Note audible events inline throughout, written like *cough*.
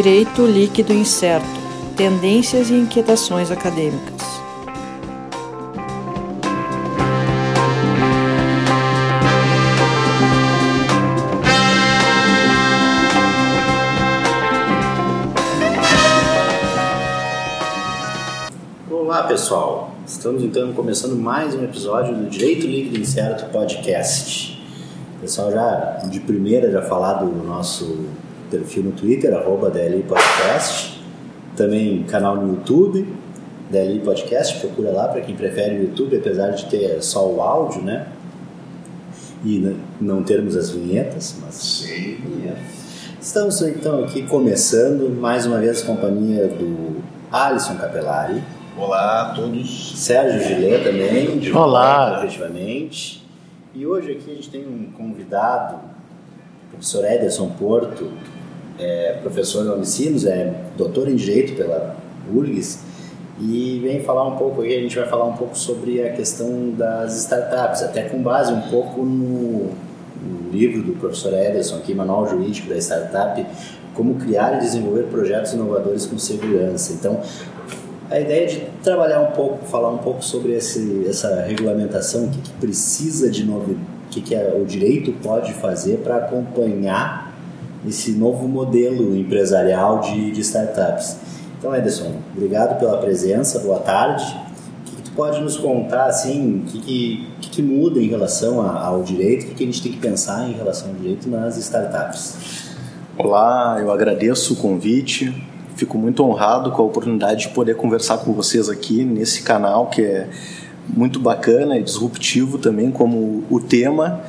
Direito Líquido Incerto Tendências e Inquietações Acadêmicas. Olá pessoal, estamos então começando mais um episódio do Direito Líquido Incerto Podcast. O pessoal já de primeira já falar do nosso perfil no Twitter, arroba DLI Podcast, também canal no YouTube, DLI Podcast, procura lá para quem prefere o YouTube, apesar de ter só o áudio, né? E não termos as vinhetas, mas. Sim. Estamos então aqui começando mais uma vez a companhia do Alisson Capelari. Olá a todos. Sérgio Gillet também, de Olá. volta, efetivamente. E hoje aqui a gente tem um convidado, o professor Ederson Porto, é professor da Unicinos, é doutor em Direito pela URGS, e vem falar um pouco aí, a gente vai falar um pouco sobre a questão das startups, até com base um pouco no, no livro do professor Ederson aqui, Manual Jurídico da Startup, como criar e desenvolver projetos inovadores com segurança. Então, a ideia é de trabalhar um pouco, falar um pouco sobre esse, essa regulamentação, o que, que precisa de novo, o que, que é, o direito pode fazer para acompanhar esse novo modelo empresarial de, de startups. Então, Ederson, obrigado pela presença, boa tarde. O que, que tu pode nos contar, assim, o que, que, que, que muda em relação a, ao direito, o que, que a gente tem que pensar em relação ao direito nas startups? Olá, eu agradeço o convite. Fico muito honrado com a oportunidade de poder conversar com vocês aqui nesse canal que é muito bacana e disruptivo também como o tema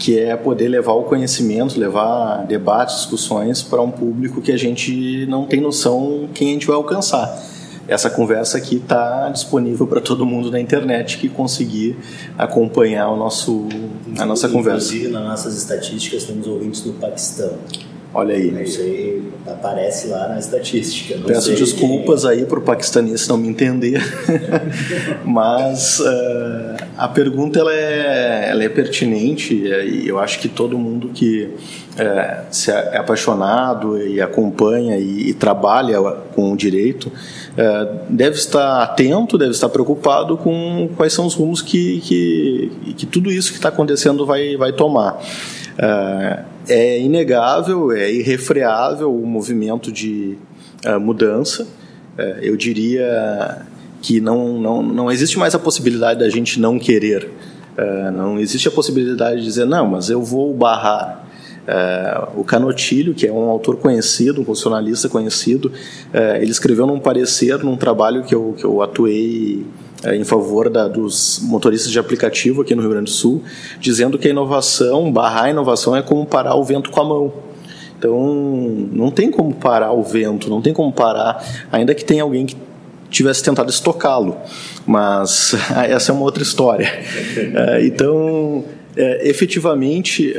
que é poder levar o conhecimento, levar debates, discussões para um público que a gente não tem noção quem a gente vai alcançar. Essa conversa aqui está disponível para todo mundo na internet que conseguir acompanhar o nosso, a nossa conversa. Inclusive, nas nossas estatísticas, temos ouvintes do Paquistão. Olha aí. Não sei, aparece lá na estatística. Peço sei desculpas aí para o paquistanês não me entender, *laughs* mas uh, a pergunta ela é, ela é pertinente e eu acho que todo mundo que uh, se é apaixonado e acompanha e, e trabalha com o direito uh, deve estar atento, deve estar preocupado com quais são os rumos que, que, que tudo isso que está acontecendo vai, vai tomar. Uh, é inegável, é irrefreável o movimento de uh, mudança. Uh, eu diria que não, não, não existe mais a possibilidade da gente não querer. não existe a possibilidade de dizer, não, mas eu vou barrar. o Canotilho, que é um autor conhecido, um constitucionalista conhecido, ele escreveu num parecer, num trabalho que eu, que eu atuei em favor da, dos motoristas de aplicativo aqui no Rio Grande do Sul, dizendo que a inovação, barrar a inovação é como parar o vento com a mão. Então, não tem como parar o vento, não tem como parar, ainda que tenha alguém que tivesse tentado estocá-lo. Mas *laughs* essa é uma outra história. Então, efetivamente,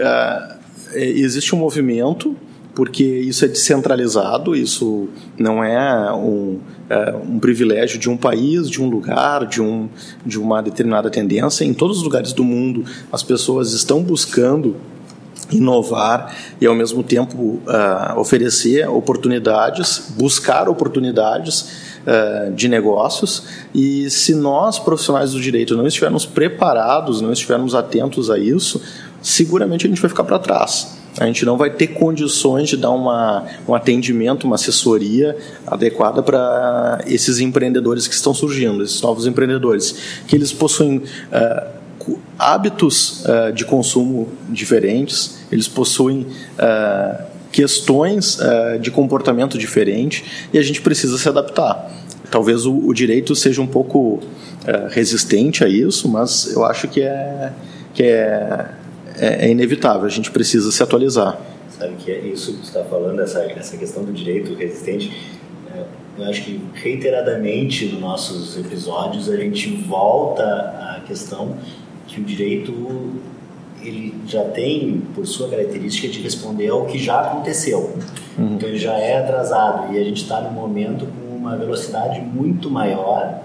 existe um movimento porque isso é descentralizado, isso não é um, é um, privilégio de um país, de um lugar, de, um, de uma determinada tendência. Em todos os lugares do mundo, as pessoas estão buscando inovar e, ao mesmo tempo, uh, oferecer oportunidades, buscar oportunidades uh, de negócios. E se nós, profissionais do direito, não estivermos preparados, não estivermos atentos a isso, seguramente a gente vai ficar para trás a gente não vai ter condições de dar uma, um atendimento, uma assessoria adequada para esses empreendedores que estão surgindo, esses novos empreendedores, que eles possuem uh, hábitos uh, de consumo diferentes, eles possuem uh, questões de comportamento diferente e a gente precisa se adaptar. Talvez o, o direito seja um pouco resistente a isso, mas eu acho que é, que é é, é inevitável, a gente precisa se atualizar. Sabe que é isso que você está falando, essa, essa questão do direito resistente, é, eu acho que reiteradamente nos nossos episódios a gente volta à questão que o direito ele já tem por sua característica de responder ao que já aconteceu. Uhum. Então ele já é atrasado e a gente está num momento com uma velocidade muito maior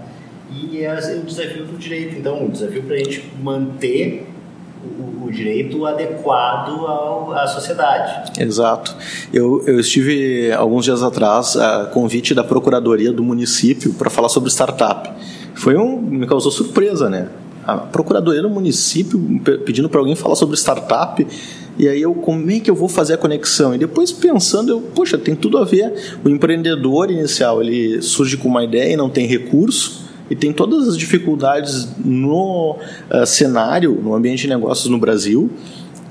e é o desafio do direito. Então o desafio para a gente manter o, o direito adequado ao, à sociedade. Exato. Eu, eu estive alguns dias atrás a convite da Procuradoria do município para falar sobre startup. Foi um me causou surpresa, né? A Procuradoria do município pedindo para alguém falar sobre startup. E aí eu, como é que eu vou fazer a conexão? E depois pensando, eu, poxa, tem tudo a ver. O empreendedor inicial, ele surge com uma ideia e não tem recurso e tem todas as dificuldades no uh, cenário, no ambiente de negócios no Brasil.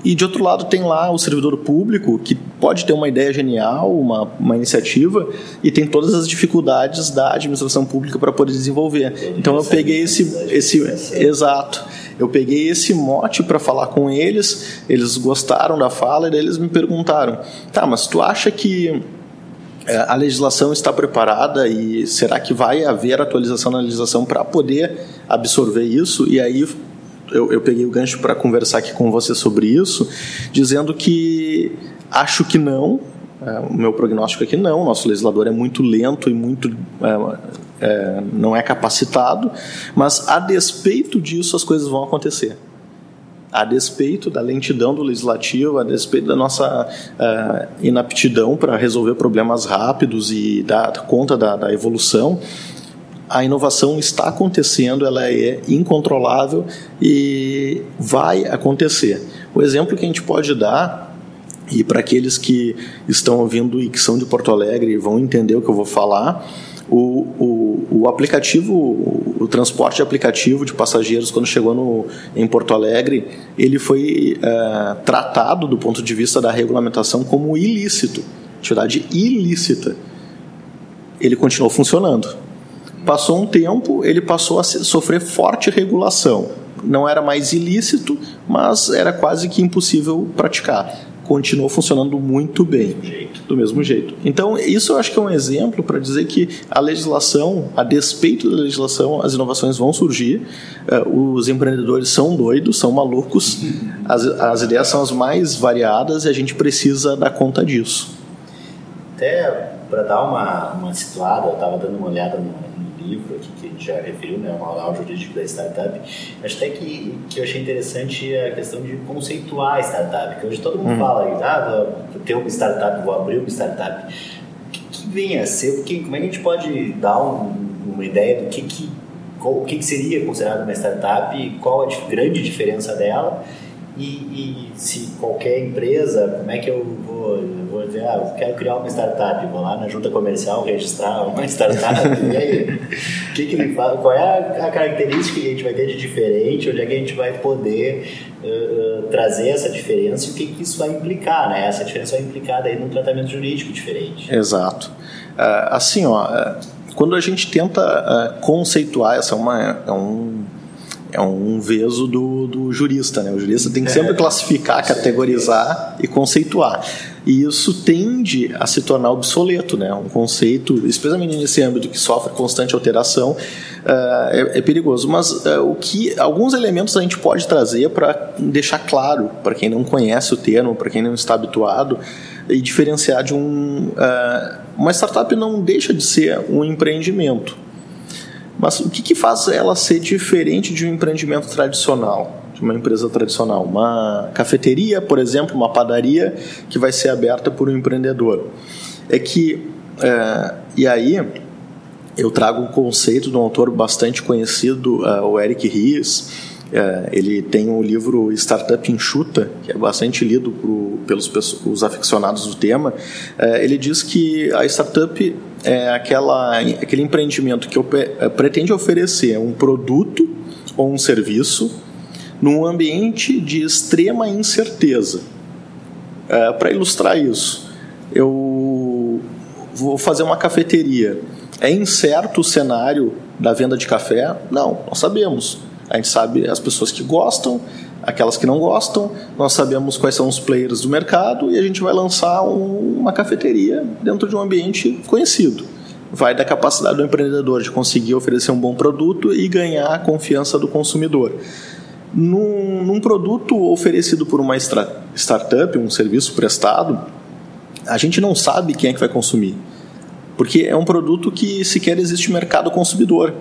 E de outro lado tem lá o servidor público que pode ter uma ideia genial, uma, uma iniciativa e tem todas as dificuldades da administração pública para poder desenvolver. Então eu peguei esse, esse exato. Eu peguei esse mote para falar com eles. Eles gostaram da fala e eles me perguntaram: "Tá, mas tu acha que a legislação está preparada e será que vai haver atualização na legislação para poder absorver isso? E aí eu, eu peguei o gancho para conversar aqui com você sobre isso, dizendo que acho que não. É, o meu prognóstico é que não. O nosso legislador é muito lento e muito é, é, não é capacitado, mas a despeito disso as coisas vão acontecer a despeito da lentidão do legislativo, a despeito da nossa uh, inaptidão para resolver problemas rápidos e dar conta da, da evolução, a inovação está acontecendo, ela é incontrolável e vai acontecer. O exemplo que a gente pode dar, e para aqueles que estão ouvindo e que são de Porto Alegre vão entender o que eu vou falar, o, o, o aplicativo, o, transporte aplicativo de passageiros, quando chegou no, em Porto Alegre, ele foi é, tratado do ponto de vista da regulamentação como ilícito, atividade ilícita. Ele continuou funcionando. Passou um tempo, ele passou a sofrer forte regulação. Não era mais ilícito, mas era quase que impossível praticar continuou funcionando muito bem. Do mesmo jeito. Então, isso eu acho que é um exemplo para dizer que a legislação, a despeito da legislação, as inovações vão surgir. Uh, os empreendedores são doidos, são malucos, as, as ideias são as mais variadas e a gente precisa dar conta disso. Até para dar uma, uma situada, eu estava dando uma olhada no, no livro aqui já referiu, né, o manual jurídico da startup, acho até que, que eu achei interessante a questão de conceituar a startup, que hoje todo mundo hum. fala, ah, vou ter uma startup, vou abrir uma startup. O que, que vem a ser? Que, como é que a gente pode dar um, uma ideia do que, que, qual, o que, que seria considerado uma startup, qual a grande diferença dela e, e, se qualquer empresa, como é que eu vou dizer, ah, eu quero criar uma startup, vou lá na junta comercial registrar uma *laughs* startup, e aí, que que me fala, qual é a, característica que a gente vai ter de diferente, onde é que a gente vai poder uh, trazer essa diferença e o que, que isso vai implicar, né? Essa diferença vai implicar daí num tratamento jurídico diferente. Exato. Uh, assim, ó, uh, quando a gente tenta conceituar, essa é, uma, é um é um veso do, do jurista, né? O jurista tem que sempre é. classificar, categorizar e conceituar. E isso tende a se tornar obsoleto, né? Um conceito, especialmente nesse âmbito que sofre constante alteração, uh, é, é, perigoso. Mas uh, o que alguns elementos a gente pode trazer para deixar claro para quem não conhece o termo, para quem não está habituado e diferenciar de um uh, uma startup não deixa de ser um empreendimento mas o que, que faz ela ser diferente de um empreendimento tradicional? de uma empresa tradicional. Uma cafeteria, por exemplo, uma padaria que vai ser aberta por um empreendedor. É que, é, e aí, eu trago um conceito de um autor bastante conhecido, uh, o Eric Ries. É, ele tem um livro Startup Enxuta, que é bastante lido por, pelos os aficionados do tema. É, ele diz que a startup é aquela, aquele empreendimento que é, pretende oferecer um produto ou um serviço num ambiente de extrema incerteza. É, Para ilustrar isso, eu vou fazer uma cafeteria. É incerto o cenário da venda de café? Não, nós sabemos. A gente sabe as pessoas que gostam, aquelas que não gostam, nós sabemos quais são os players do mercado e a gente vai lançar um, uma cafeteria dentro de um ambiente conhecido. Vai da capacidade do empreendedor de conseguir oferecer um bom produto e ganhar a confiança do consumidor. Num, num produto oferecido por uma startup, um serviço prestado, a gente não sabe quem é que vai consumir, porque é um produto que sequer existe mercado consumidor.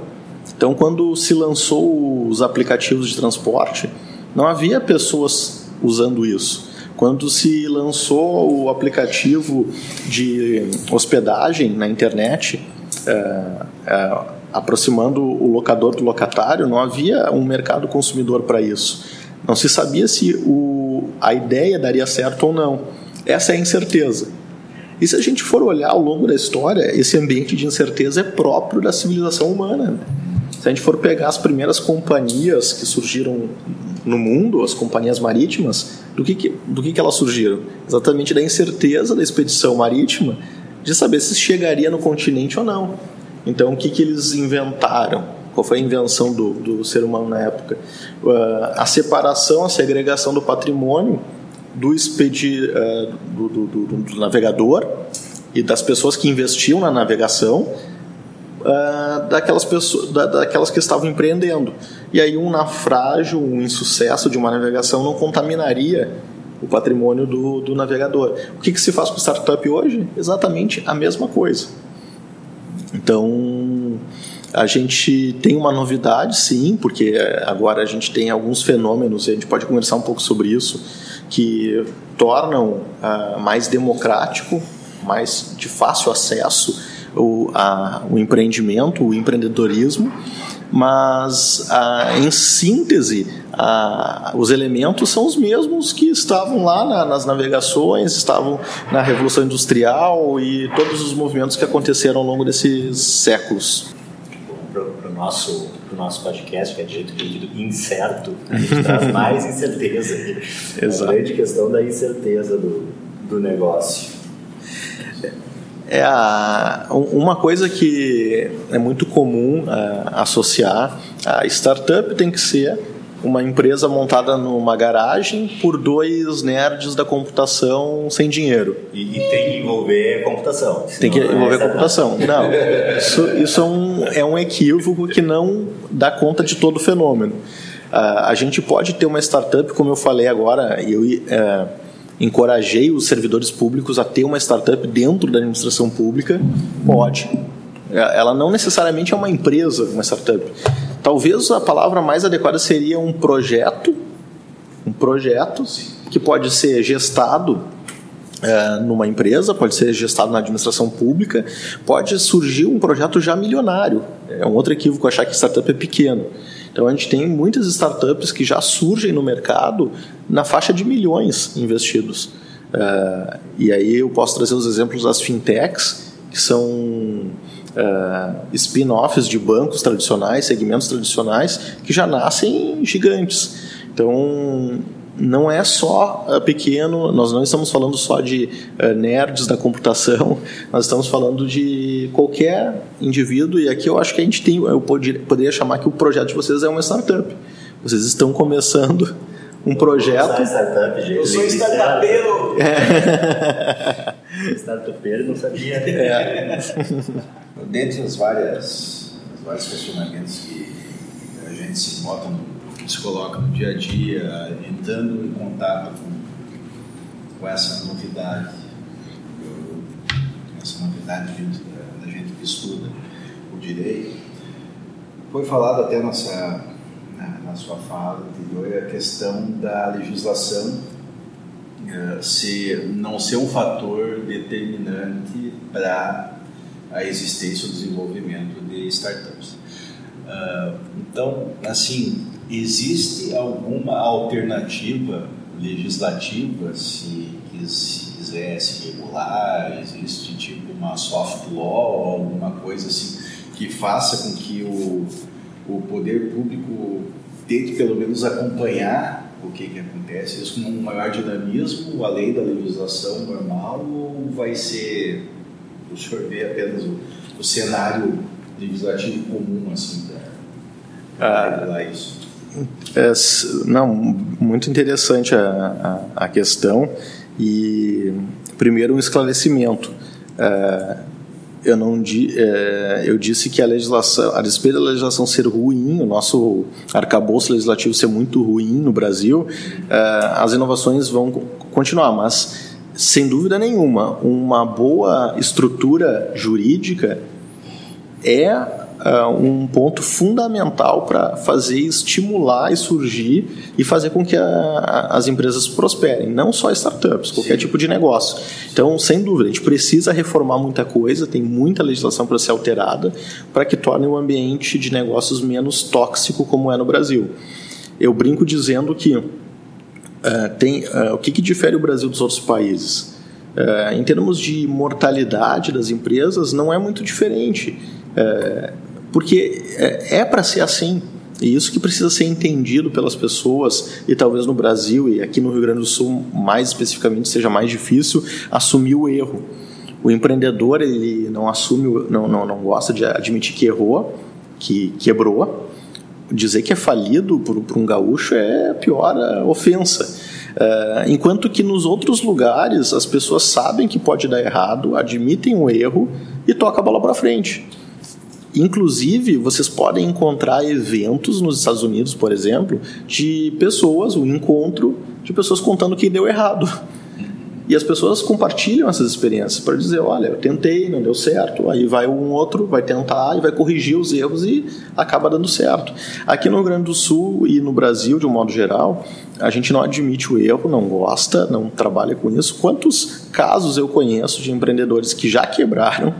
Então, quando se lançou os aplicativos de transporte, Não havia pessoas usando isso. Quando se lançou o aplicativo de hospedagem na internet, é, é, aproximando o locador do locatário, não havia um mercado consumidor para isso. Não se sabia se o, a ideia daria certo ou não. Essa é a incerteza. E se a gente for olhar ao longo da história, esse ambiente de incerteza é próprio da civilização humana. Se a gente for pegar as primeiras companhias que surgiram no mundo, as companhias marítimas, do que, que do que, que elas surgiram? Exatamente da incerteza da expedição marítima de saber se chegaria no continente ou não. Então, o que, que eles inventaram? Qual foi a invenção do, do ser humano na época? Uh, a separação, a segregação do patrimônio do, expedi, uh, do, do, do, navegador e das pessoas que investiam na navegação uh, daquelas, pessoas, da, daquelas que estavam empreendendo. E aí um naufrágio, um insucesso de uma navegação não contaminaria o patrimônio do, do navegador. O que, que se faz com startup hoje? Exatamente a mesma coisa. Então, a gente tem uma novidade, sim, porque agora a gente tem alguns fenômenos e a gente pode conversar um pouco sobre isso que tornam uh, mais democrático, mais de fácil acesso o, a, o empreendimento, o empreendedorismo, mas em síntese os elementos são os mesmos que estavam lá na, nas navegações, estavam na Revolução Industrial e todos os movimentos que aconteceram ao longo desses séculos. Para o nosso o nosso podcast, que é de jeito líquido incerto, a gente traz mais incerteza aqui. *laughs* Exato. A grande questão da incerteza do, do negócio. É a, uma coisa que é muito comum uh, associar a startup tem que ser uma empresa montada numa garagem por dois nerds da computação sem dinheiro. E, e tem que envolver computação. Tem que envolver é computação. Não, isso, isso é, um, é um equívoco que não dá conta de todo o fenômeno. Uh, a gente pode ter uma startup, como eu falei agora, eu uh, encorajei os servidores públicos a ter uma startup dentro da administração pública. Pode. Ela não necessariamente é uma empresa, uma startup Talvez a palavra mais adequada seria um projeto, um projeto que pode ser gestado é, numa empresa, pode ser gestado na administração pública, pode surgir um projeto já milionário. É um outro equívoco achar que startup é pequeno. Então a gente tem muitas startups que já surgem no mercado na faixa de milhões investidos. É, e aí eu posso trazer os exemplos das fintechs, que são uh, spin-offs de bancos tradicionais, segmentos tradicionais, que já nascem gigantes. Então, não é só uh, pequeno, nós não estamos falando só de uh, nerds da computação, *laughs* nós estamos falando de qualquer indivíduo, e aqui eu acho que a gente tem, eu poderia, poderia chamar que o projeto de vocês é uma startup. Vocês estão começando um projeto. Eu sou startup, gente. Eu sou startupeiro! É. *laughs* startupeiro não sabia. É. *laughs* dentre as várias os vários questionamentos que a gente se bota no, se coloca no dia a dia, entrando em contato com, com essa novidade, essa novidade da, da gente que estuda o direito, foi falado até nessa, na, na sua fala anterior a questão da legislação uh, ser, não ser um fator determinante para a existência ou desenvolvimento de startups. Uh, então, assim, existe alguma alternativa legislativa, se, se quisesse regular, existe tipo uma soft law, alguma coisa assim, que faça com que o, o poder público tente pelo menos acompanhar o que, que acontece, isso com um maior dinamismo, além da legislação normal, ou vai ser o senhor vê apenas o, o cenário legislativo comum assim para regular ah, isso? É, não, muito interessante a, a, a, questão e primeiro um esclarecimento. É, eu não é, eu disse que a legislação, a despeito da legislação ser ruim, o nosso arcabouço legislativo ser muito ruim no Brasil, é, as inovações vão continuar, mas sem dúvida nenhuma, uma boa estrutura jurídica é uh, uh, um ponto fundamental para fazer estimular e surgir e fazer com que a, a, as empresas prosperem, não só startups, qualquer Sim. tipo de negócio. Então, sem dúvida, a gente precisa reformar muita coisa, tem muita legislação para ser alterada para que torne o ambiente de negócios menos tóxico como é no Brasil. Eu brinco dizendo que uh, tem uh, o que, que difere o Brasil dos outros países. Uh, em termos de mortalidade das empresas, não é muito diferente, porque é, é para ser assim. E isso que precisa ser entendido pelas pessoas, e talvez no Brasil e aqui no Rio Grande do Sul, mais especificamente, seja mais difícil assumir o erro. O empreendedor ele não assume, não, não, não gosta de admitir que errou, que quebrou, dizer que é falido por um gaúcho é a pior ofensa. Uh, enquanto que nos outros lugares as pessoas sabem que pode dar errado, admitem o erro e toca a bola para frente. Inclusive, vocês podem encontrar eventos nos Estados Unidos, por exemplo, de pessoas, um encontro de pessoas contando que deu errado. E as pessoas compartilham essas experiências para dizer, olha, eu tentei, não deu certo. Aí vai um outro, vai tentar e vai corrigir os erros e acaba dando certo. Aqui no Rio Grande do Sul e no Brasil, de um modo geral, a gente não admite o erro, não gosta, não trabalha com isso. Quantos casos eu conheço de empreendedores que já quebraram,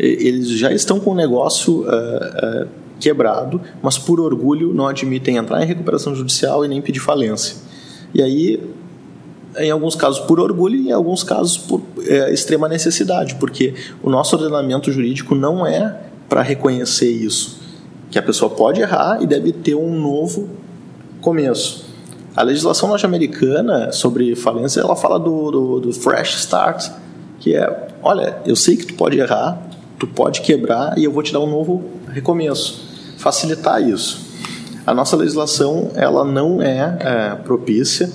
eles já estão com o negócio uh, uh, quebrado, mas por orgulho não admitem entrar em recuperação judicial e nem pedir falência. E aí em alguns casos por orgulho e em alguns casos por é, extrema necessidade, porque o nosso ordenamento jurídico não é para reconhecer isso, que a pessoa pode errar e deve ter um novo começo. A legislação norte-americana sobre falência, ela fala do, do, do fresh start, que é, olha, eu sei que tu pode errar, tu pode quebrar e eu vou te dar um novo recomeço, facilitar isso. A nossa legislação ela não é, é propícia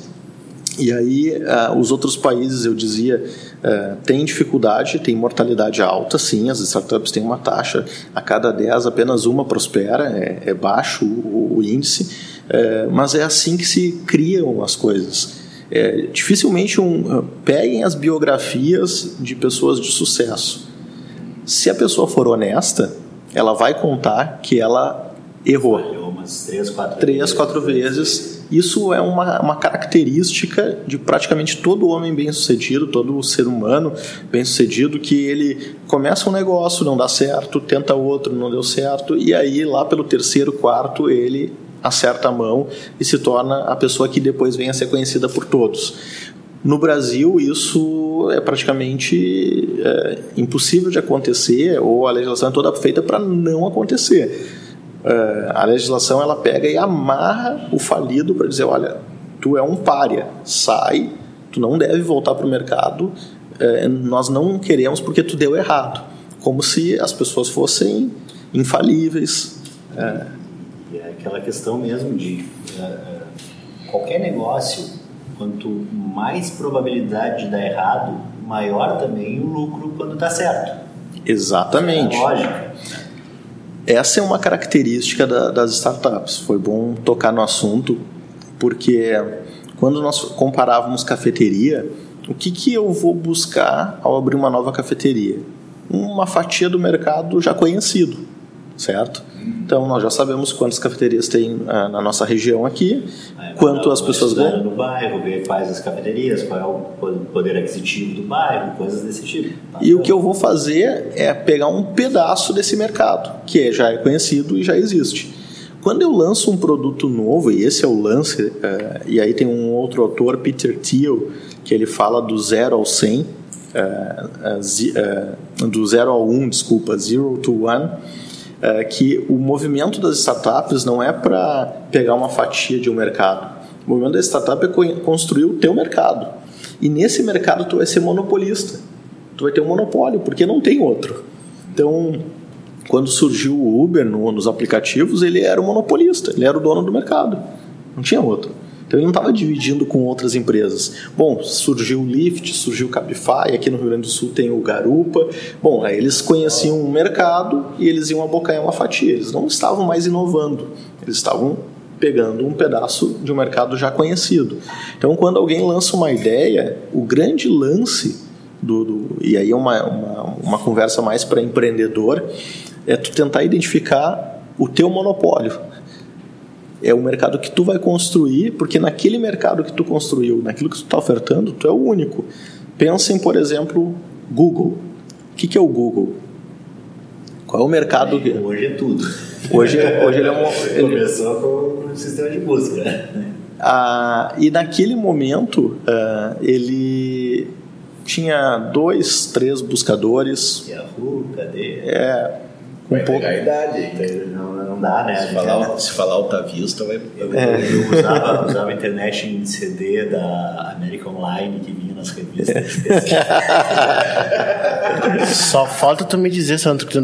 e aí, uh, os outros países, eu dizia, uh, têm dificuldade, têm mortalidade alta, sim, as startups têm uma taxa, a cada 10 apenas uma prospera, é, é baixo o, o índice, uh, mas é assim que se criam as coisas. Dificilmente um, peguem as biografias de pessoas de sucesso. Se a pessoa for honesta, ela vai contar que ela errou. Falhou umas três, quatro, três, vezes. quatro vezes isso é uma, uma característica de praticamente todo homem bem-sucedido, todo ser humano bem-sucedido, que ele começa um negócio, não dá certo, tenta outro, não deu certo, e aí lá pelo terceiro, quarto, ele acerta a mão e se torna a pessoa que depois vem a ser conhecida por todos. No Brasil, isso é praticamente é, impossível de acontecer, ou a legislação é toda feita para não acontecer. Eh, a legislação ela pega e amarra o falido para dizer, olha, tu é um pária, sai, tu não deve voltar para o mercado, é, nós não queremos porque tu deu errado, como se as pessoas fossem infalíveis. É, é aquela questão mesmo de uh, qualquer negócio, quanto mais probabilidade de dar errado, maior também o lucro quando está certo. Exatamente. É lógica. Essa é uma característica da, das startups. Foi bom tocar no assunto, porque quando nós comparávamos cafeteria, o que, que eu vou buscar ao abrir uma nova cafeteria? Uma fatia do mercado já conhecido, certo? Então nós já sabemos quantas cafeterias tem uh, na nossa região aqui, é, quanto as pessoas ganham. no bairro, ver quais as cafeterias, qual é o poder aquisitivo do bairro, coisas desse tipo. Tá? E o que eu vou fazer é pegar um pedaço desse mercado, que já é conhecido e já existe. Quando eu lanço um produto novo, e esse é o lance, uh, e aí tem um outro autor, Peter Thiel, que ele fala do zero ao 100, uh, uh, do zero ao 1, um, desculpa, zero to one, é, que o movimento das startups não é para pegar uma fatia de um mercado. O movimento da startup é construir o teu mercado. E nesse mercado tu vai ser monopolista. Tu vai ter um monopólio, porque não tem outro. Então, quando surgiu o Uber no, nos aplicativos, ele era o monopolista, ele era o dono do mercado. Não tinha outro. Então ele não estava dividindo com outras empresas. Bom, surgiu o Lyft, surgiu o Cabify, aqui no Rio Grande do Sul tem o Garupa. Bom, aí eles conheciam o mercado e eles iam abocanhar uma fatia. Eles não estavam mais inovando, eles estavam pegando um pedaço de um mercado já conhecido. Então, quando alguém lança uma ideia, o grande lance do, do e aí é uma, uma, uma conversa mais para empreendedor, É tu tentar identificar o teu monopólio. É o mercado que tu vai construir, porque naquele mercado que tu construiu, naquilo que tu está ofertando, tu é o único. Pensem, por exemplo, Google. O que, que é o Google? Qual é o mercado? que... Hoje é tudo. Hoje, hoje ele é um. *laughs* Ele... Começou com o sistema de busca. Ah, e naquele momento ah, ele tinha dois, três buscadores. Yahoo, cadê? É. Um pouco... a idade, não, não dá, né? Se falar, se falar Alta Vista, vai. Eu, é. eu usava, usava internet em CD da American Online que vinha nas revistas. *laughs* Só falta tu me dizer, Santo, que tu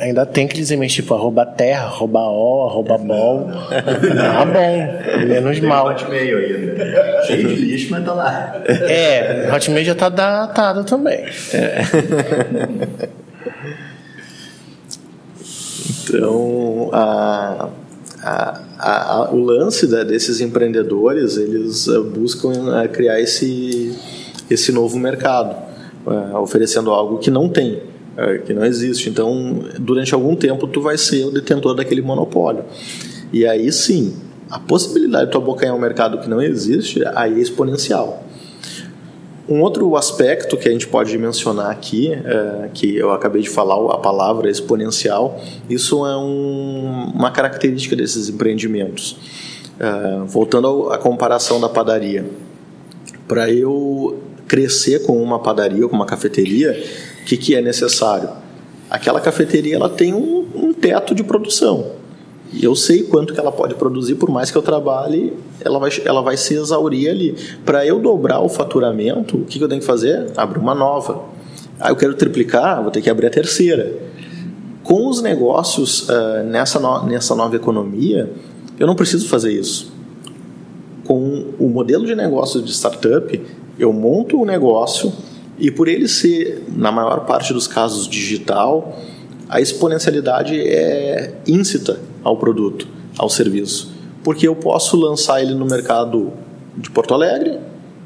ainda tem que dizer, mas tipo, arroba terra, arroba o, arroba bol. Tá bom, menos mal. Hotmail ainda. Cheio de lixo, mas tá lá. É, Hotmail já tá datado também. É. Então, a, a, a, o lance né, desses empreendedores, eles eh, buscam eh, criar esse, esse novo mercado, eh, oferecendo algo que não tem, que não existe. Então, durante algum tempo, tu vai ser o detentor daquele monopólio. E aí sim, a possibilidade de tu abocanhar um mercado que não existe, aí é exponencial. Um outro aspecto que a gente pode mencionar aqui, é, que eu acabei de falar a palavra exponencial, isso é um, uma característica desses empreendimentos. É, voltando à comparação da padaria, para eu crescer com uma padaria ou com uma cafeteria, o que, que é necessário? Aquela cafeteria ela tem um, um teto de produção. E eu sei quanto que ela pode produzir, por mais que eu trabalhe, ela vai, ela vai se exaurir ali. Para eu dobrar o faturamento, o que, que eu tenho que fazer? Abrir uma nova. Ah, eu quero triplicar, vou ter que abrir a terceira. Com os negócios uh, nessa, no, nessa nova economia, eu não preciso fazer isso. Com o modelo de negócio de startup, eu monto o um negócio e por ele ser, na maior parte dos casos, digital, a exponencialidade é íncita ao produto, ao serviço. Porque eu posso lançar ele no mercado de Porto Alegre,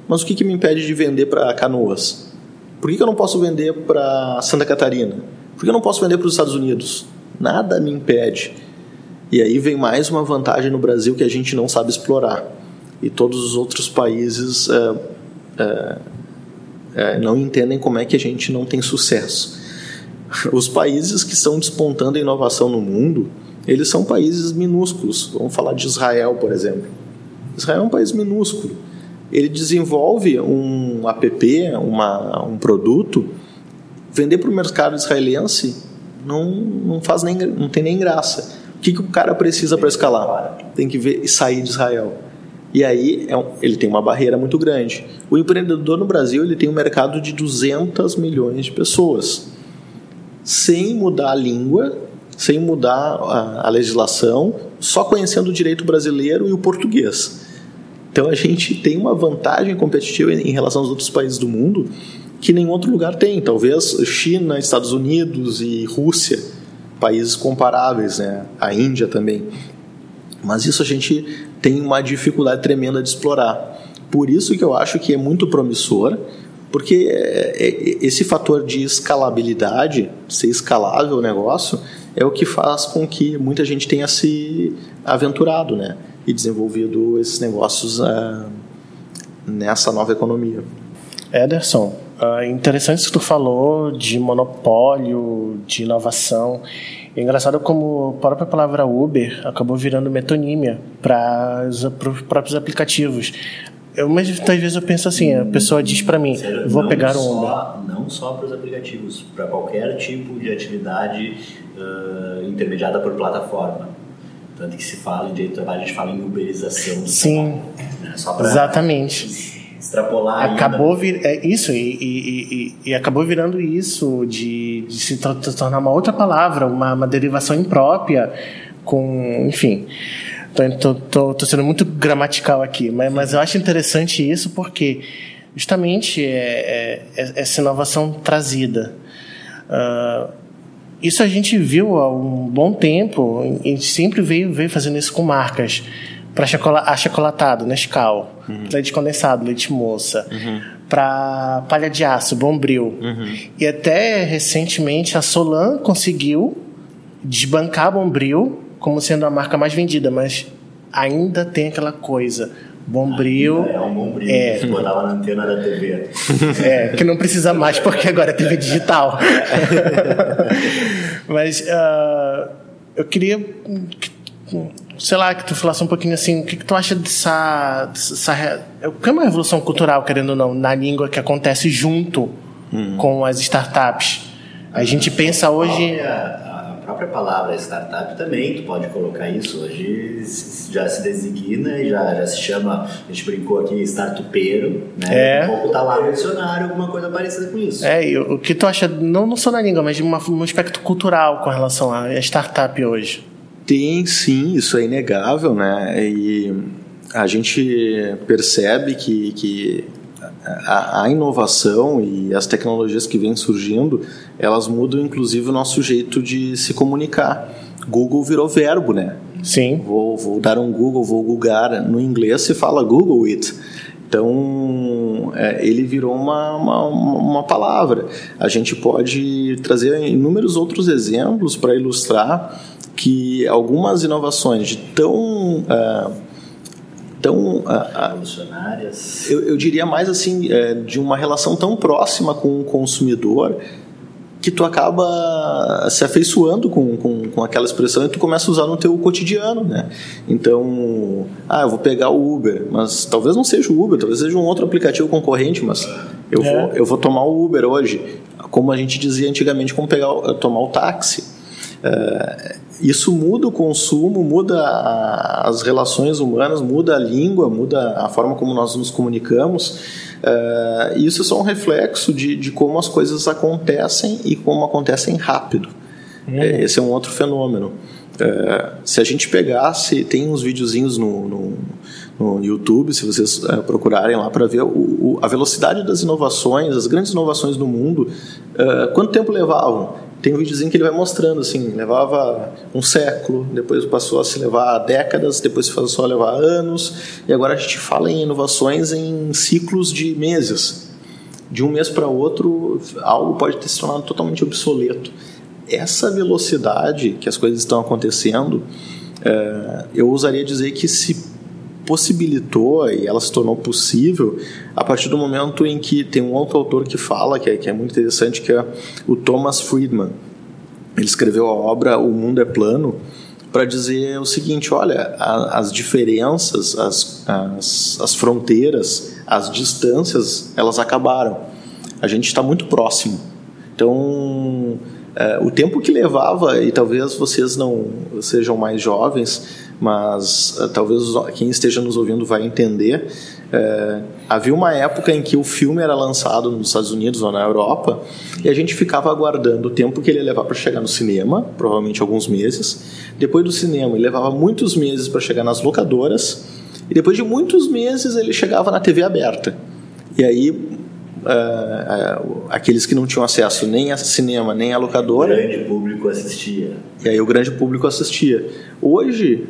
mas o que, que me impede de vender para Canoas? Por que, que eu não posso vender para Santa Catarina? Por que eu não posso vender para os Estados Unidos? Nada me impede. E aí vem mais uma vantagem no Brasil que a gente não sabe explorar. E todos os outros países é, é, é, não entendem como é que a gente não tem sucesso. Os países que estão despontando a inovação no mundo, eles são países minúsculos. Vamos falar de Israel, por exemplo. Israel é um país minúsculo. Ele desenvolve um app, uma, um produto, vender para o mercado israelense não, não faz nem não tem nem graça. O que, que o cara precisa para escalar? Tem que ver sair de Israel. E aí é um, ele tem uma barreira muito grande. O empreendedor no Brasil ele tem um mercado de 200 milhões de pessoas sem mudar a língua, sem mudar a, a legislação, só conhecendo o direito brasileiro e o português. Então a gente tem uma vantagem competitiva em relação aos outros países do mundo que nenhum outro lugar tem. Talvez China, Estados Unidos e Rússia, países comparáveis, né? A Índia também. Mas isso a gente tem uma dificuldade tremenda de explorar. Por isso que eu acho que é muito promissor porque é, é, esse fator de escalabilidade, ser escalável o negócio, é o que faz com que muita gente tenha se aventurado né? e desenvolvido esses negócios uh, nessa nova economia. Ederson, uh, interessante que tu falou de monopólio, de inovação. É engraçado como a própria palavra Uber acabou virando metonímia para os próprios aplicativos. Eu, mas às vezes eu penso assim, a pessoa diz para mim, Sério, vou pegar um Uber. Não só para os aplicativos, para qualquer tipo de atividade uh, intermediada por plataforma. Tanto que se fala em direito do trabalho, a gente fala em uberização. Sim, né? só exatamente. Extrapolar acabou vir, é isso e, e, e, e, acabou virando isso de, de se tornar uma outra palavra uma, uma derivação imprópria com enfim Estou sendo muito gramatical aqui, mas, mas eu acho interessante isso porque justamente é, é, é essa inovação trazida. Uh, isso a gente viu há um bom tempo, a gente sempre veio, veio fazendo isso com marcas. Para achocolatado, Nescau, uhum. leite condensado, leite moça. Uhum. Para palha de aço, Bombril. Uhum. E até recentemente a Solan conseguiu desbancar Bombril como sendo a marca mais vendida, mas ainda tem aquela coisa. Bombril. É um bombril É. que botava na antena da TV. *laughs* É, que não precisa mais porque agora é TV digital. *laughs* Mas ah, eu queria, que, sei lá, que tu falasse um pouquinho assim, o que, que tu acha dessa, dessa. re- O que é uma revolução cultural, querendo ou não, na língua que acontece junto com as startups? A gente pensa hoje. A própria palavra startup também, tu pode colocar isso. Hoje já se designa e já, já se chama, a gente brincou aqui, startupeiro, né? É. Um pouco tá lá no dicionário, alguma coisa parecida com isso. É, e o o que tu acha, não, não só na língua, mas de uma, um aspecto cultural com relação à startup hoje? Tem sim, isso é inegável, né? E a gente percebe que, que a, a inovação e as tecnologias que vêm surgindo, elas mudam inclusive o nosso jeito de se comunicar. Google virou verbo, né? Sim. Vou, vou dar um Google, vou googar. No inglês se fala Google it. Então, é, ele virou uma, uma, uma palavra. A gente pode trazer inúmeros outros exemplos para ilustrar que algumas inovações de tão. ah, tão eu, eu diria mais assim, é, de uma relação tão próxima com o consumidor que tu acaba se afeiçoando com, com, com aquela expressão e tu começa a usar no teu cotidiano, né? Então, ah, eu vou pegar o Uber, mas talvez não seja o Uber, talvez seja um outro aplicativo concorrente, mas eu, É. vou, eu vou tomar o Uber hoje, como a gente dizia antigamente, como pegar, tomar o táxi. É, isso muda o consumo, muda a- as relações humanas, muda a língua, muda a forma como nós nos comunicamos. E isso é só um reflexo de, de como as coisas acontecem e como acontecem rápido. É, esse é um outro fenômeno. É, se a gente pegasse, tem uns videozinhos no, no, no YouTube, se vocês é, procurarem lá para ver o, o- a velocidade das inovações, as grandes inovações do mundo, é, quanto tempo levavam? Tem um videozinho que ele vai mostrando, assim, levava um século, depois passou a se levar décadas, depois passou a levar anos, e agora a gente fala em inovações em ciclos de meses. De um mês para outro, algo pode ter se tornado totalmente obsoleto. Essa velocidade que as coisas estão acontecendo, é, eu ousaria dizer que se possibilitou e ela se tornou possível a partir do momento em que tem um outro autor que fala, que é, que é muito interessante, que é o Thomas Friedman. Ele escreveu a obra O Mundo é Plano para dizer o seguinte: olha, a, as diferenças, as, as, as fronteiras, as distâncias, elas acabaram. A gente está muito próximo. Então, é, o tempo que levava, e talvez vocês não sejam mais jovens, mas é, talvez quem esteja nos ouvindo vai entender. é, havia uma época em que o filme era lançado nos Estados Unidos ou na Europa e a gente ficava aguardando o tempo que ele ia levar para chegar no cinema, provavelmente alguns meses. Depois do cinema, ele levava muitos meses para chegar nas locadoras e depois de muitos meses ele chegava na TV aberta. E aí é, aqueles que não tinham acesso nem a cinema nem a O locadora grande público assistia. e aí o grande público assistia. Hoje,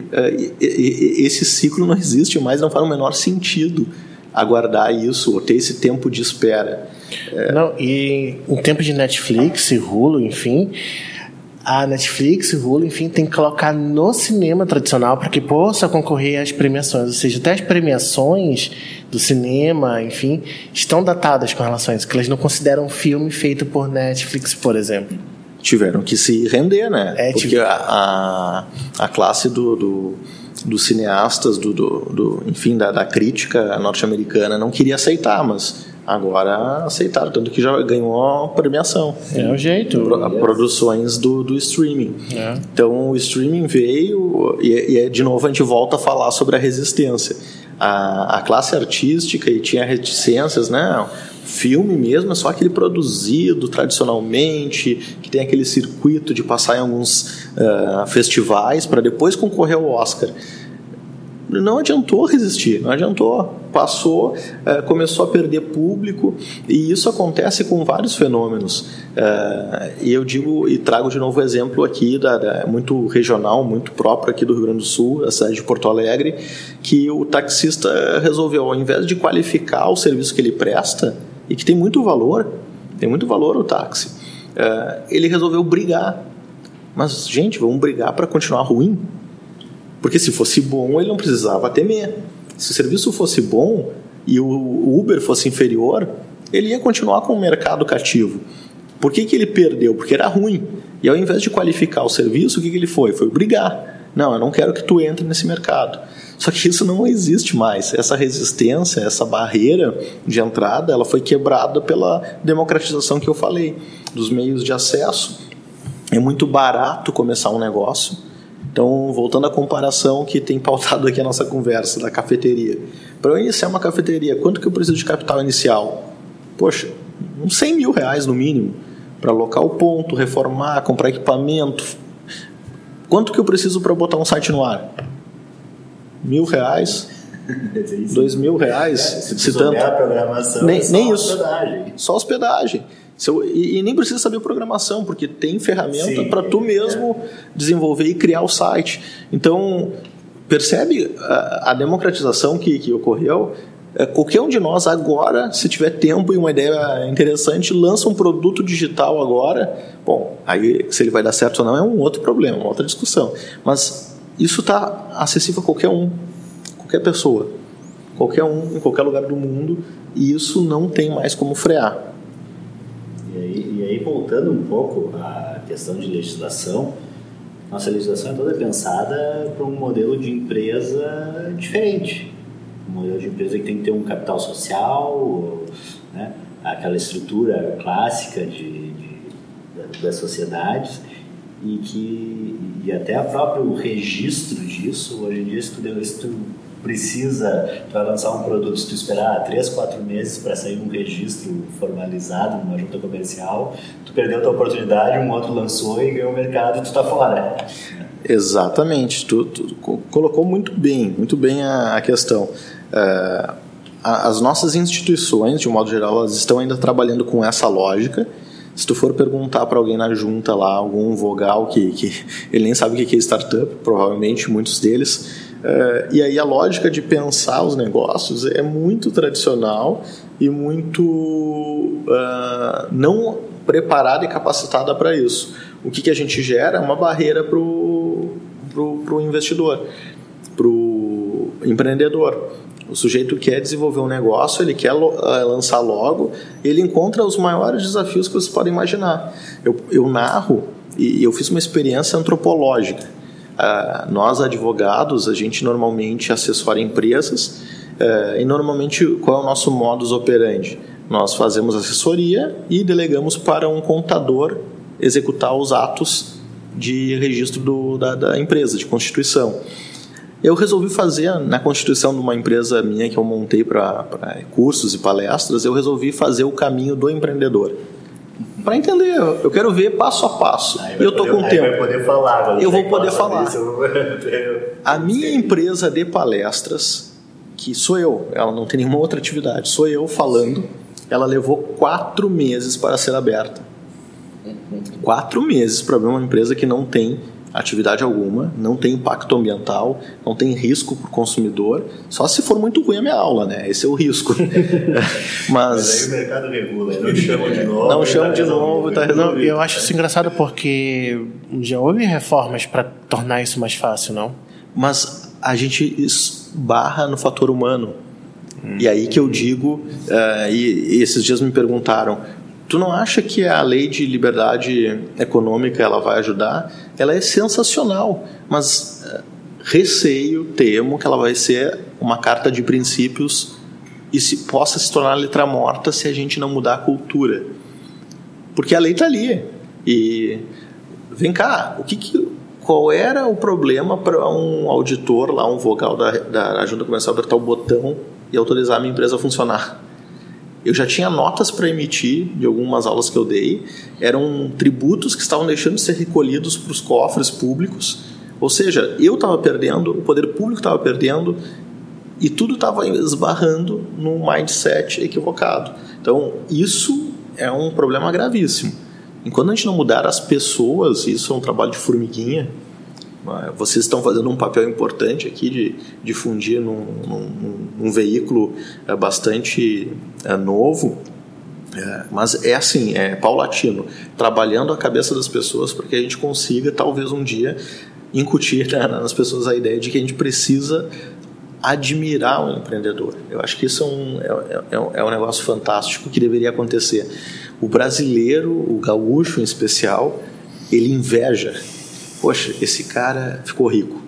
e- esse ciclo não existe mais, não faz o menor sentido aguardar isso, ou ter esse tempo de espera. Não, e em tempos de Netflix Hulu, enfim, a Netflix e Hulu, enfim, tem que colocar no cinema tradicional para que possa concorrer às premiações. Ou seja, até as premiações do cinema, enfim, estão datadas com relação a isso, que elas não consideram um filme feito por Netflix, por exemplo. Tiveram que se render, né? É, Porque a, a classe do, do- dos cineastas, do, do, do- enfim, da, da crítica norte-americana não queria aceitar, mas agora aceitaram, tanto que já ganhou a premiação. É o jeito. Pro- a produções do, do streaming. É. Então o streaming veio e, e de novo a gente volta a falar sobre a resistência. A, a classe artística e tinha reticências, né? Filme mesmo é só aquele produzido tradicionalmente, que tem aquele circuito de passar em alguns ah, festivais para depois concorrer ao Oscar não adiantou resistir, não adiantou. Passou, eh, começou a perder público e isso acontece com vários fenômenos. Eh, e eu digo e trago de novo o exemplo aqui da, da- muito regional, muito próprio aqui do Rio Grande do Sul, a cidade de Porto Alegre, que o taxista resolveu, ao invés de qualificar o serviço que ele presta e que tem muito valor, tem muito valor o táxi, eh, ele resolveu brigar Mas, gente, vamos brigar para continuar ruim? Porque se fosse bom, ele não precisava temer. Se o serviço fosse bom e o Uber fosse inferior, ele ia continuar com o mercado cativo. Por que, que ele perdeu? Porque era ruim. E ao invés de qualificar o serviço, o que, que ele foi? Foi brigar. Não, eu não quero que tu entre nesse mercado. Só que isso não existe mais. Essa resistência, essa barreira de entrada, ela foi quebrada pela democratização que eu falei, dos meios de acesso. É muito barato começar um negócio. Então, voltando à comparação que tem pautado aqui a nossa conversa da cafeteria. Para eu iniciar uma cafeteria, quanto que eu preciso de capital inicial? Poxa, uns 100 mil reais no mínimo para alocar o ponto, reformar, comprar equipamento. Quanto que eu preciso para botar um site no ar? Mil reais? *laughs* Dois mil reais? É, se, tanto. a programação, nem, é nem isso. Hospedagem. Só hospedagem. Eu, e, e, nem precisa saber programação, porque tem ferramenta para tu mesmo é. desenvolver e criar o site. Então, percebe a, a democratização que, que ocorreu? É, qualquer um de nós agora, se tiver tempo e uma ideia interessante, lança um produto digital agora. Bom, aí se ele vai dar certo ou não é um outro problema, uma outra discussão. Mas isso está acessível a qualquer um, qualquer pessoa, qualquer um, em qualquer lugar do mundo, e isso não tem mais como frear. E aí, e aí voltando um pouco à questão de legislação, nossa legislação é toda pensada para um modelo de empresa diferente um modelo de empresa que tem que ter um capital social, né? aquela estrutura clássica de, de das sociedades e que e até o próprio registro disso hoje em dia se tu, se tu precisa tu vai lançar um produto se tu esperar três quatro meses para sair um registro formalizado numa junta comercial tu perdeu tua oportunidade um outro lançou e ganhou o mercado e tu está fora. Exatamente. Tu, tu, colocou muito bem muito bem a, a questão. É, as nossas instituições, de um modo geral, elas estão ainda trabalhando com essa lógica. Se tu for perguntar para alguém na junta lá, algum vogal que, que ele nem sabe o que é startup, provavelmente muitos deles, é, e aí a lógica de pensar os negócios é muito tradicional e muito uh, não preparada e capacitada para isso. O que, que a gente gera é uma barreira para o investidor, para o empreendedor. O sujeito quer desenvolver um negócio, ele quer eh, lançar logo, ele encontra os maiores desafios que vocês podem imaginar. Eu, eu narro e eu fiz uma experiência antropológica. Uh, nós, advogados, a gente normalmente assessora empresas uh, e normalmente qual é o nosso modus operandi? Nós fazemos assessoria e delegamos para um contador executar os atos de registro do, da, da empresa, de constituição eu resolvi fazer, na constituição de uma empresa minha que eu montei para cursos e palestras, eu resolvi fazer o caminho do empreendedor. Para entender, eu quero ver passo a passo. E eu tô poder, com tempo. Poder falar, eu vou poder falar. A minha empresa de palestras, que sou eu, ela não tem nenhuma outra atividade, sou eu falando, ela levou quatro meses para ser aberta. Quatro meses para abrir uma empresa que não tem atividade alguma, não tem impacto ambiental, não tem risco para o consumidor, só se for muito ruim a minha aula, né? Esse é o risco. *laughs* Mas, Mas aí o mercado regula, não chama de novo. Não chama de novo, tá resolvido. Não, eu acho isso engraçado porque já houve reformas para tornar isso mais fácil, não? Mas a gente esbarra no fator humano. Hum. E aí que eu digo, uh, e, e esses dias me perguntaram, Tu não acha que a lei de liberdade econômica ela vai ajudar? Ela é sensacional, mas eh, receio, temo que ela vai ser uma carta de princípios e se possa se tornar letra morta se a gente não mudar a cultura. Porque a lei está ali. E vem cá, o que, que qual era o problema para um auditor lá, um vogal da, da junta começar a apertar o botão e autorizar a minha empresa a funcionar? Eu já tinha notas para emitir de algumas aulas que eu dei, eram tributos que estavam deixando de ser recolhidos para os cofres públicos. Ou seja, eu estava perdendo, o poder público estava perdendo e tudo estava esbarrando num mindset equivocado. Então, isso é um problema gravíssimo. Enquanto a gente não mudar as pessoas, isso é um trabalho de formiguinha, vocês estão fazendo um papel importante aqui de difundir num, num, num veículo é, bastante é, novo É, mas é assim, é paulatino, trabalhando a cabeça das pessoas para que a gente consiga, talvez um dia, incutir né, nas pessoas a ideia de que a gente precisa admirar o empreendedor. Eu acho que isso é um, é, é, é um negócio fantástico que deveria acontecer. O brasileiro, o gaúcho em especial, ele inveja. Poxa, esse cara ficou rico.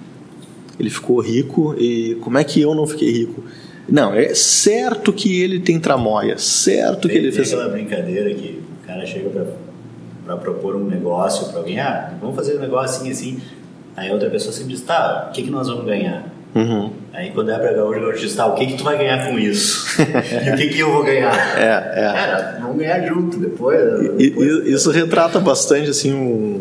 Ele ficou rico e como é que eu não fiquei rico? Não, é certo que ele tem tramóia, certo tem, que ele tem fez. aquela brincadeira que o cara chega para propor um negócio para alguém, ah, vamos fazer um negócio assim, assim. Aí outra pessoa sempre diz, tá, o que, que nós vamos ganhar? Uhum. Aí quando é pra gaúcho, o gaúcho diz, tá, o que, que tu vai ganhar com isso? *laughs* e o que, que eu vou ganhar? É, é. Cara, vamos ganhar junto depois. depois. E, isso retrata bastante assim um,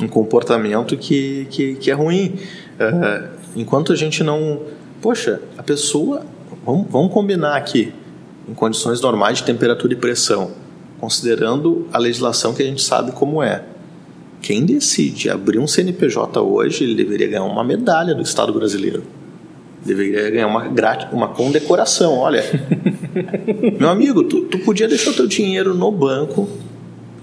um, comportamento que, que, que, é ruim. É, enquanto a gente não. Poxa, a pessoa Vamos, vamos combinar aqui, em condições normais de temperatura e pressão, considerando a legislação que a gente sabe como é. Quem decide abrir um CNPJ hoje, ele deveria ganhar uma medalha do Estado brasileiro. Deveria ganhar uma, uma condecoração. Olha, *laughs* meu amigo, tu, tu podia deixar o teu dinheiro no banco,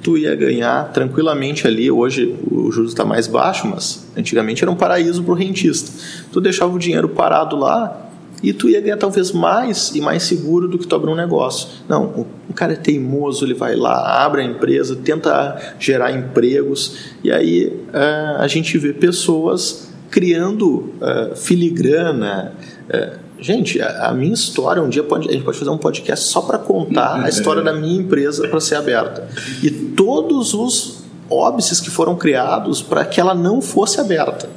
tu ia ganhar tranquilamente ali. Hoje o juros está mais baixo, mas antigamente era um paraíso para o rentista. Tu deixava o dinheiro parado lá, e tu ia ganhar talvez mais e mais seguro do que tu abrir um negócio. Não, o cara é teimoso, ele vai lá, abre a empresa, tenta gerar empregos e aí uh, a gente vê pessoas criando uh, filigrana. Uh, gente, a, a, minha história, um dia pode, a gente pode fazer um podcast só para contar a história da minha empresa para ser aberta. E todos os óbices que foram criados para que ela não fosse aberta.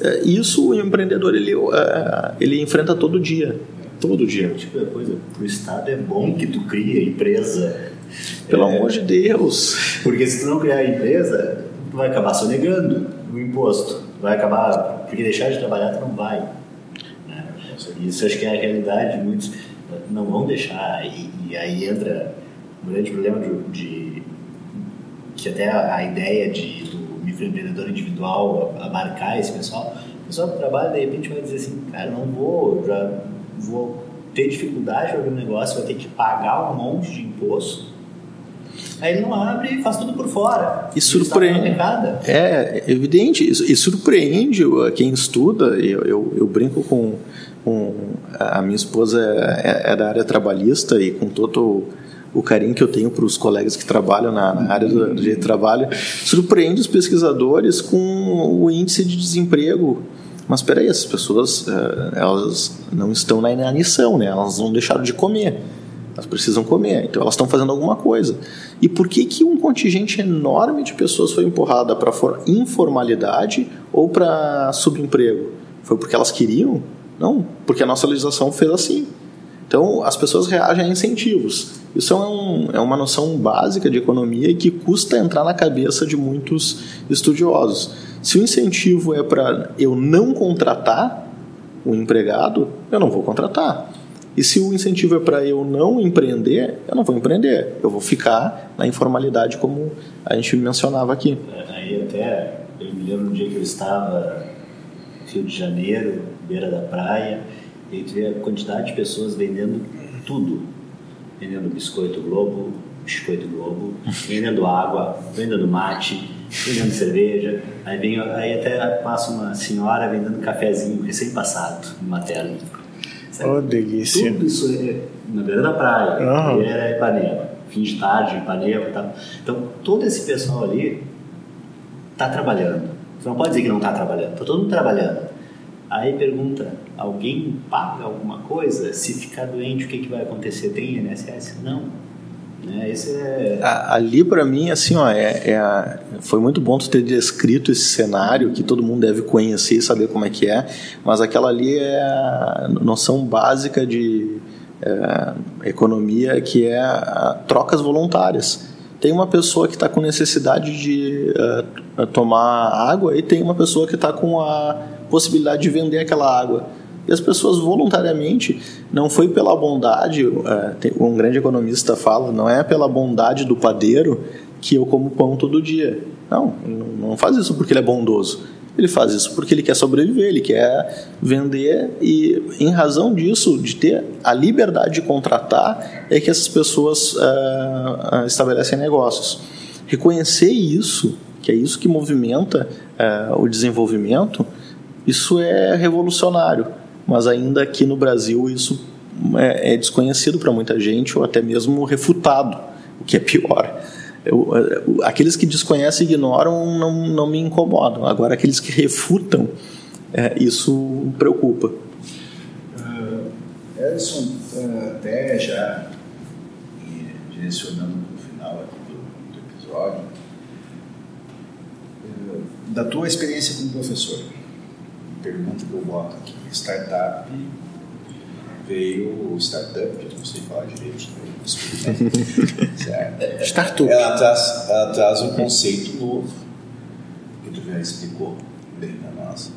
É, isso o empreendedor ele, é, ele enfrenta todo dia. Todo dia. Tipo, coisa, pro Estado é bom que tu crie empresa. Pelo é, amor de Deus. Porque se tu não criar a empresa, tu vai acabar sonegando o imposto. Vai acabar. Porque deixar de trabalhar tu não vai. Isso acho que é a realidade. Muitos não vão deixar. E, e aí entra um grande problema de, de que até a, a ideia de microempreendedor individual abarcar esse pessoal, o pessoal que trabalha de repente vai dizer assim, cara, não vou, já vou ter dificuldade para abrir um negócio, vai ter que pagar um monte de imposto. Aí ele não abre e faz tudo por fora. E surpreende. É, é evidente. E surpreende quem estuda. Eu, eu, eu brinco com, com. A minha esposa é, é da área trabalhista e com todo o carinho que eu tenho para os colegas que trabalham na, na área do, do direito de trabalho, surpreende os pesquisadores com o índice de desemprego. Mas espera aí, essas pessoas eh, elas não estão na inanição, né? elas não deixaram de comer. Elas precisam comer, então elas estão fazendo alguma coisa. E por que, que um contingente enorme de pessoas foi empurrada para informalidade ou para subemprego? Foi porque elas queriam? Não, porque a nossa legislação fez assim. Então, as pessoas reagem a incentivos. Isso é, um, é uma noção básica de economia e que custa entrar na cabeça de muitos estudiosos. Se o incentivo é para eu não contratar o empregado, eu não vou contratar. E se o incentivo é para eu não empreender, eu não vou empreender. Eu vou ficar na informalidade, como a gente mencionava aqui. Aí até, eu me lembro um dia que eu estava Rio de Janeiro, beira da praia, e tu vê a quantidade de pessoas vendendo tudo. Vendendo biscoito Globo, biscoito Globo, *laughs* vendendo água, vendendo mate, vendendo cerveja. Aí, vem, aí até passa uma senhora vendendo cafezinho recém-passado, materno. Oh, delícia. Tudo isso é na beira da praia, uhum. era Ipanema, fim de tarde, Ipanema e tal. Então, todo esse pessoal ali está trabalhando. Você não pode dizer que não está trabalhando, está todo mundo trabalhando. Aí pergunta, alguém paga alguma coisa? Se ficar doente, o que, que vai acontecer? Tem INSS? Não. Né? Esse é... Ali, para mim, assim, ó, é, é, foi muito bom tu ter descrito esse cenário que todo mundo deve conhecer e saber como é que é, mas aquela ali é a noção básica de é, economia que é trocas voluntárias. Tem uma pessoa que está com necessidade de uh, tomar água e tem uma pessoa que está com a possibilidade de vender aquela água. E as pessoas voluntariamente, não foi pela bondade, é, um grande economista fala, não é pela bondade do padeiro que eu como pão todo dia. Não, não faz isso porque ele é bondoso. Ele faz isso porque ele quer sobreviver, ele quer vender e, em razão disso, de ter a liberdade de contratar, é que essas pessoas uh, estabelecem negócios. Reconhecer isso, que é isso que movimenta uh, o desenvolvimento, isso é revolucionário. Mas ainda aqui no Brasil isso é, é desconhecido para muita gente ou até mesmo refutado, o que é pior. Eu, aqueles que desconhecem e ignoram não, não me incomodam. Agora, aqueles que refutam, é, isso preocupa. Uh, Edson, uh, até já direcionando para o final aqui do, do episódio, uh, da tua experiência como professor, pergunta que eu boto aqui: startup veio startup, eu não sei falar direito, *laughs* certo? Startup. Ela traz, ela traz um conceito novo, que tu já explicou bem para nós,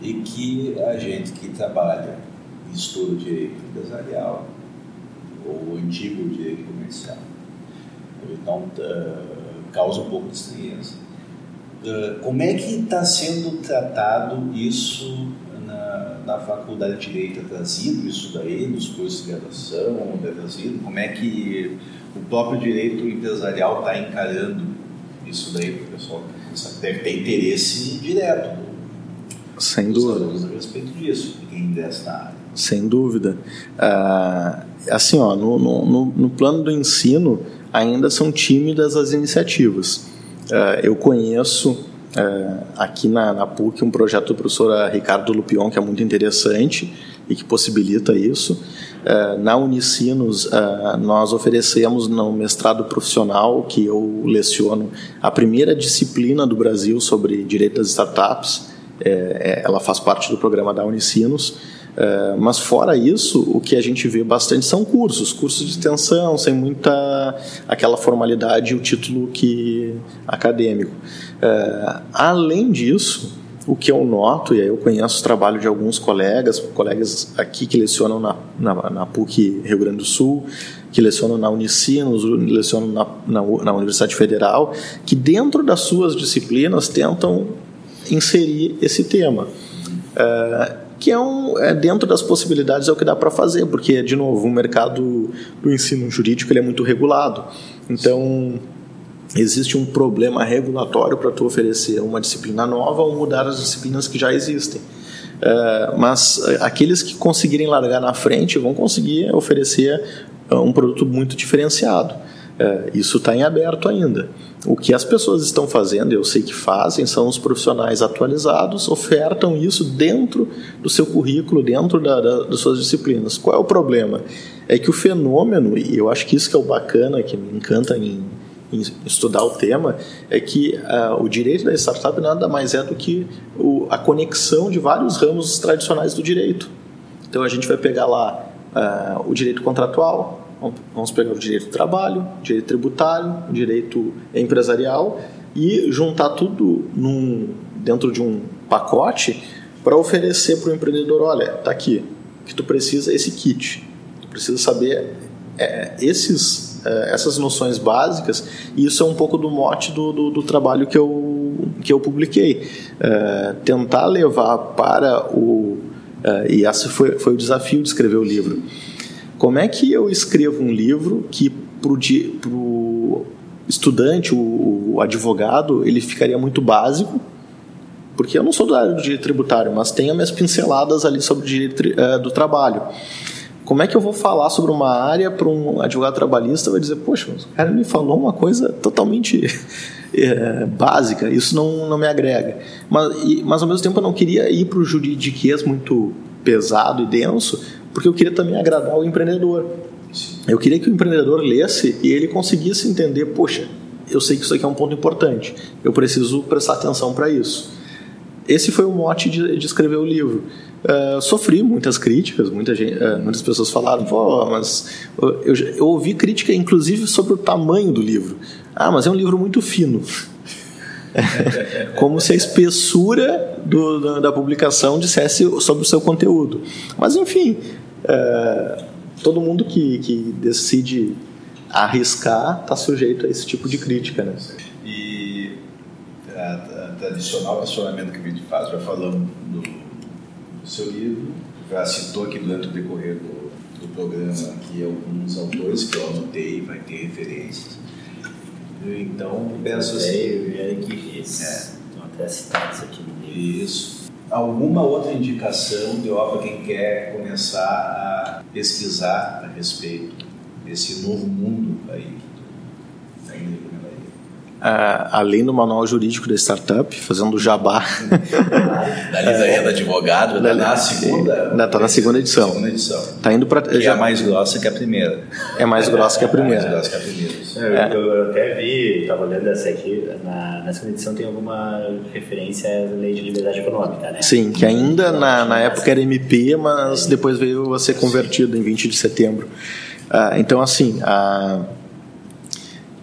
e que a gente que trabalha em estudo direito empresarial, ou antigo direito comercial, então uh, causa um pouco de estranheza. Uh, como é que está sendo tratado isso na faculdade de Direito é trazido isso daí, nos cursos de graduação, é trazido? Como é que o próprio direito empresarial está encarando isso daí para o pessoal? Deve ter interesse direto Sem dúvida. a respeito disso, quem ingressa na área. Sem dúvida. Ah, assim, ó, no, no, no plano do ensino, ainda são tímidas as iniciativas. Ah, eu conheço é, aqui na, na, PUC um projeto do professor Ricardo Lupion que é muito interessante e que possibilita isso. É, na Unicinos, é, nós oferecemos no mestrado profissional, que eu leciono, a primeira disciplina do Brasil sobre direito das startups. É, é, ela faz parte do programa da Unicinos. É, mas fora isso, o que a gente vê bastante são cursos, cursos de extensão, sem muita aquela formalidade e o título que acadêmico. É, além disso, o que eu noto, e aí eu conheço o trabalho de alguns colegas, colegas aqui que lecionam na, na, na PUC Rio Grande do Sul, que lecionam na Unicinos, lecionam na, na, na Universidade Federal, que dentro das suas disciplinas tentam inserir esse tema. É, que é, um, é dentro das possibilidades é o que dá para fazer, porque, de novo, o mercado do ensino jurídico ele é muito regulado. Então, existe um problema regulatório para tu oferecer uma disciplina nova ou mudar as disciplinas que já existem. É, mas é, aqueles que conseguirem largar na frente vão conseguir oferecer é, um produto muito diferenciado. Isso está em aberto ainda. O que as pessoas estão fazendo, eu sei que fazem, são os profissionais atualizados, ofertam isso dentro do seu currículo, dentro da, da, das suas disciplinas. Qual é o problema? É que o fenômeno, e eu acho que isso que é o bacana, que me encanta em estudar o tema, é que uh, o direito da startup nada mais é do que o, a conexão de vários ramos tradicionais do direito. Então a gente vai pegar lá uh, o direito contratual, Vamos pegar o direito do trabalho, direito tributário, direito empresarial e juntar tudo num, dentro de um pacote para oferecer para o empreendedor, olha, tá aqui, que tu precisa é esse kit. Tu precisa saber é, esses, essas noções básicas e isso é um pouco do mote do, do, do trabalho que eu, que eu publiquei. É, tentar levar para o... É, e esse foi, foi o desafio de escrever o livro como é que eu escrevo um livro que para o estudante, o, o, advogado, ele ficaria muito básico, porque eu não sou da área do direito tributário, mas tenho minhas pinceladas ali sobre o direito uh, do trabalho. Como é que eu vou falar sobre uma área para um advogado trabalhista vai dizer, poxa, o cara me falou uma coisa totalmente *laughs* é, básica, isso não, não me agrega. Mas, e, mas ao mesmo tempo eu não queria ir para o juridiquês muito pesado e denso, porque eu queria também agradar o empreendedor. Eu queria que o empreendedor lesse e ele conseguisse entender, poxa, eu sei que isso aqui é um ponto importante, eu preciso prestar atenção para isso. Esse foi o mote de, de escrever o livro. Uh, sofri muitas críticas, muita gente, uh, muitas pessoas falaram, Pô, mas eu, eu ouvi crítica inclusive sobre o tamanho do livro. Ah, mas é um livro muito fino. *laughs* Como se a espessura do, da, da, publicação dissesse sobre o seu conteúdo. Mas, enfim, é, todo mundo que, que decide arriscar está sujeito a esse tipo de crítica. Né? E tradicional questionamento que a gente faz. Já falamos do, do seu livro, já citou aqui durante o decorrer do, do programa aqui alguns autores que eu anotei, vai ter referências. Então, penso assim. que é. Estão até citados aqui no livro. Isso. Alguma outra indicação de para quem quer começar a pesquisar a respeito desse novo mundo aí uh, além do manual jurídico da startup, fazendo jabá. *laughs* da Lisa é, advogado, da, na segunda. Está na segunda edição. Segunda edição. Tá indo para. Que é já, é mais grossa que a primeira. É mais grossa que a primeira. É mais grossa que a primeira. É. Eu, eu, até vi, estava olhando essa aqui, na, na segunda edição tem alguma referência à lei de liberdade econômica, né? Sim, que ainda na, na época era MP, mas depois veio a ser convertido em 20 de setembro. Uh, então, assim, a. Uh,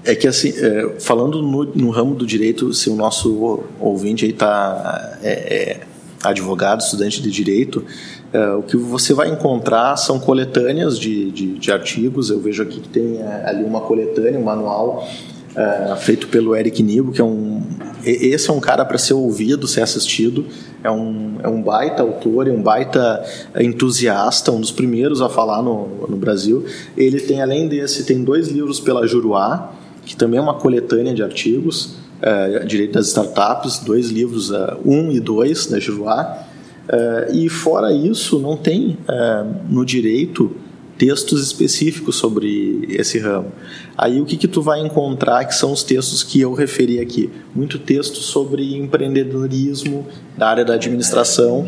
é que assim, é, falando no, no, ramo do direito, se o nosso ouvinte aí está é, é, advogado, estudante de direito, é, o que você vai encontrar são coletâneas de, de, de artigos. Eu vejo aqui que tem é, ali uma coletânea, um manual é, feito pelo Eric Nibo, que é um esse é um cara para ser ouvido, ser assistido. É um, é um baita autor, é um baita entusiasta, um dos primeiros a falar no, no Brasil. Ele tem, além desse, tem dois livros pela Juruá, que também é uma coletânea de artigos, é, direito das startups, dois livros, é, um e dois da Juruá. É, e fora isso, não tem é, no direito textos específicos sobre esse ramo. Aí o que, que tu vai encontrar que são os textos que eu referi aqui? Muito texto sobre empreendedorismo da área da administração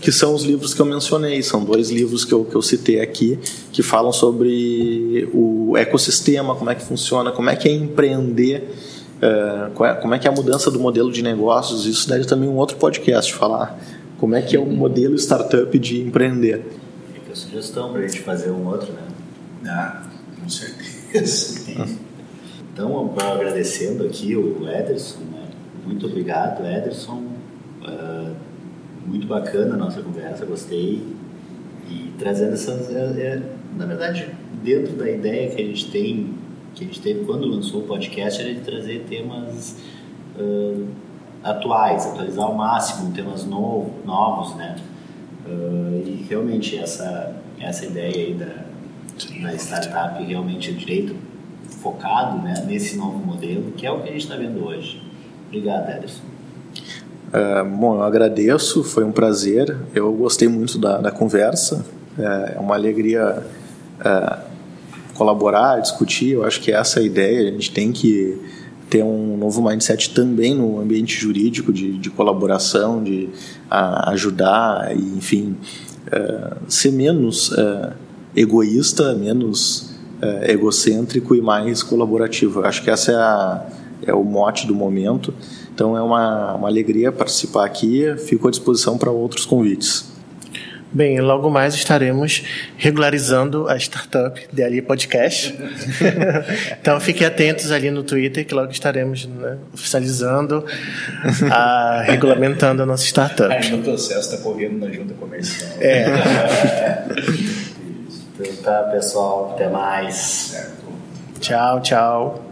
que são os livros que eu mencionei. São dois livros que eu, que eu citei aqui, que falam sobre o ecossistema, como é que funciona, como é que é empreender, uh, é, como é que é a mudança do modelo de negócios. Isso daí também um outro podcast falar como é que é o modelo startup de empreender. Fica a sugestão para a gente fazer um outro, né? Ah, com certeza. *laughs* então, agradecendo aqui o Ederson, né? muito obrigado, Ederson. Uh, muito bacana a nossa conversa, gostei. E trazendo essas. É, é, na verdade, dentro da ideia que a gente tem, que a gente teve quando lançou o podcast, era de trazer temas uh, atuais, atualizar ao máximo, temas novo, novos, né? Uh, e realmente essa, essa ideia aí da, da startup, realmente o direito focado né, nesse novo modelo, que é o que a gente está vendo hoje. Obrigado, Ederson. É, bom, eu agradeço, foi um prazer. Eu gostei muito da, da conversa. É, é uma alegria é, colaborar, discutir. Eu acho que essa é a ideia. A gente tem que ter um novo mindset também no ambiente jurídico de, de colaboração, de a, ajudar e, enfim, é, ser menos egoísta, menos egocêntrico e mais colaborativo. Eu acho que essa é, a, é o mote do momento. Então é uma, uma alegria participar aqui. Fico à disposição para outros convites. Bem, logo mais estaremos regularizando a startup DLI Podcast. *laughs* então fiquem atentos ali no Twitter que logo estaremos né, oficializando, a, regulamentando a nossa startup. Aí no processo está correndo na junta comercial. É. *laughs* então tá, pessoal. Até mais. Certo. Tchau, tchau.